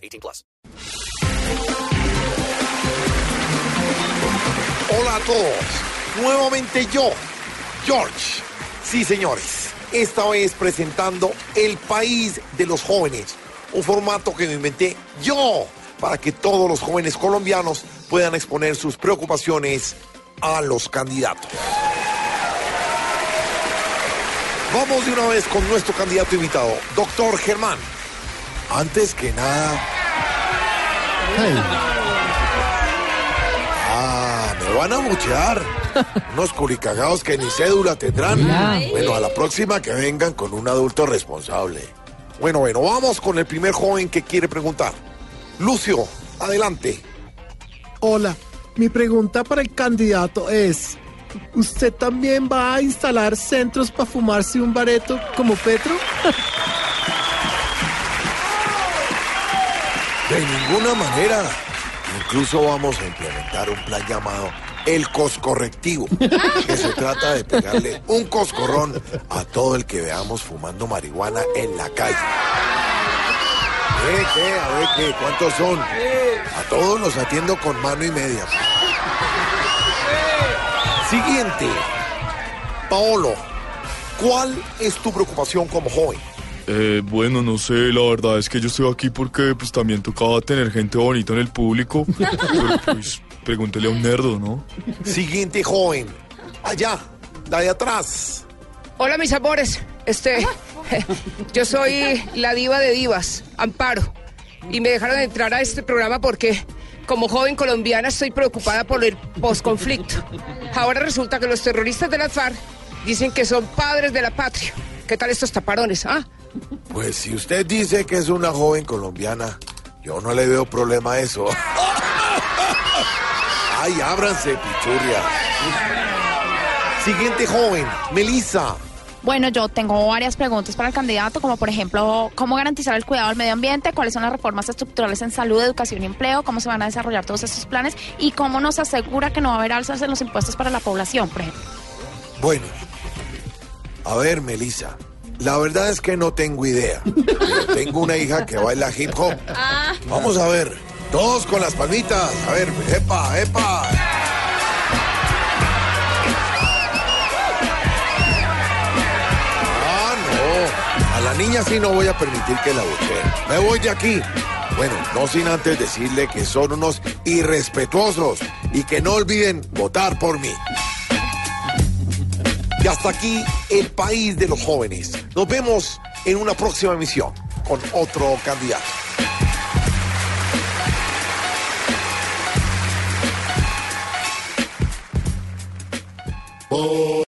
18 plus. Hola a todos. Nuevamente yo, George. Sí, señores. Esta vez presentando El País de los Jóvenes. Un formato que me inventé yo para que todos los jóvenes colombianos puedan exponer sus preocupaciones a los candidatos. Vamos de una vez con nuestro candidato invitado, doctor Germán. Antes que nada... Ah, me van a muchear. Unos culicagados que ni cédula tendrán. Bueno, a la próxima que vengan con un adulto responsable. Bueno, bueno, vamos con el primer joven que quiere preguntar. Lucio, adelante. Hola, mi pregunta para el candidato es, ¿usted también va a instalar centros para fumarse un bareto como Petro? De ninguna manera. Incluso vamos a implementar un plan llamado el coscorrectivo, que se trata de pegarle un coscorrón a todo el que veamos fumando marihuana en la calle. ¿Qué, qué? A ver, ¿qué? ¿Cuántos son? A todos los atiendo con mano y media. Siguiente. Paolo, ¿cuál es tu preocupación como joven? Eh, bueno, no sé, la verdad es que yo estoy aquí porque pues también tocaba tener gente bonita en el público. Pero pues pregúntele a un nerdo, ¿no? Siguiente joven. Allá, la de atrás. Hola mis amores, este, yo soy la diva de divas, Amparo, y me dejaron entrar a este programa porque como joven colombiana estoy preocupada por el posconflicto. Ahora resulta que los terroristas de la FARC dicen que son padres de la patria. ¿Qué tal estos taparones? Ah, Pues si usted dice que es una joven colombiana, yo no le veo problema a eso. Ay, ábranse, pichurria. Siguiente joven, Melissa. Bueno, yo tengo varias preguntas para el candidato, como por ejemplo, ¿cómo garantizar el cuidado al medio ambiente? ¿Cuáles son las reformas estructurales en salud, educación y empleo? ¿Cómo se van a desarrollar todos estos planes? ¿Y cómo nos asegura que no va a haber alzas en los impuestos para la población, por ejemplo? Bueno, a ver, Melissa. La verdad es que no tengo idea. Tengo una hija que baila hip hop. Vamos a ver. Todos con las palmitas. A ver, epa, epa. Ah, no. A la niña sí no voy a permitir que la busquen. Me voy de aquí. Bueno, no sin antes decirle que son unos irrespetuosos y que no olviden votar por mí. Y hasta aquí el país de los jóvenes. Nos vemos en una próxima emisión con otro candidato.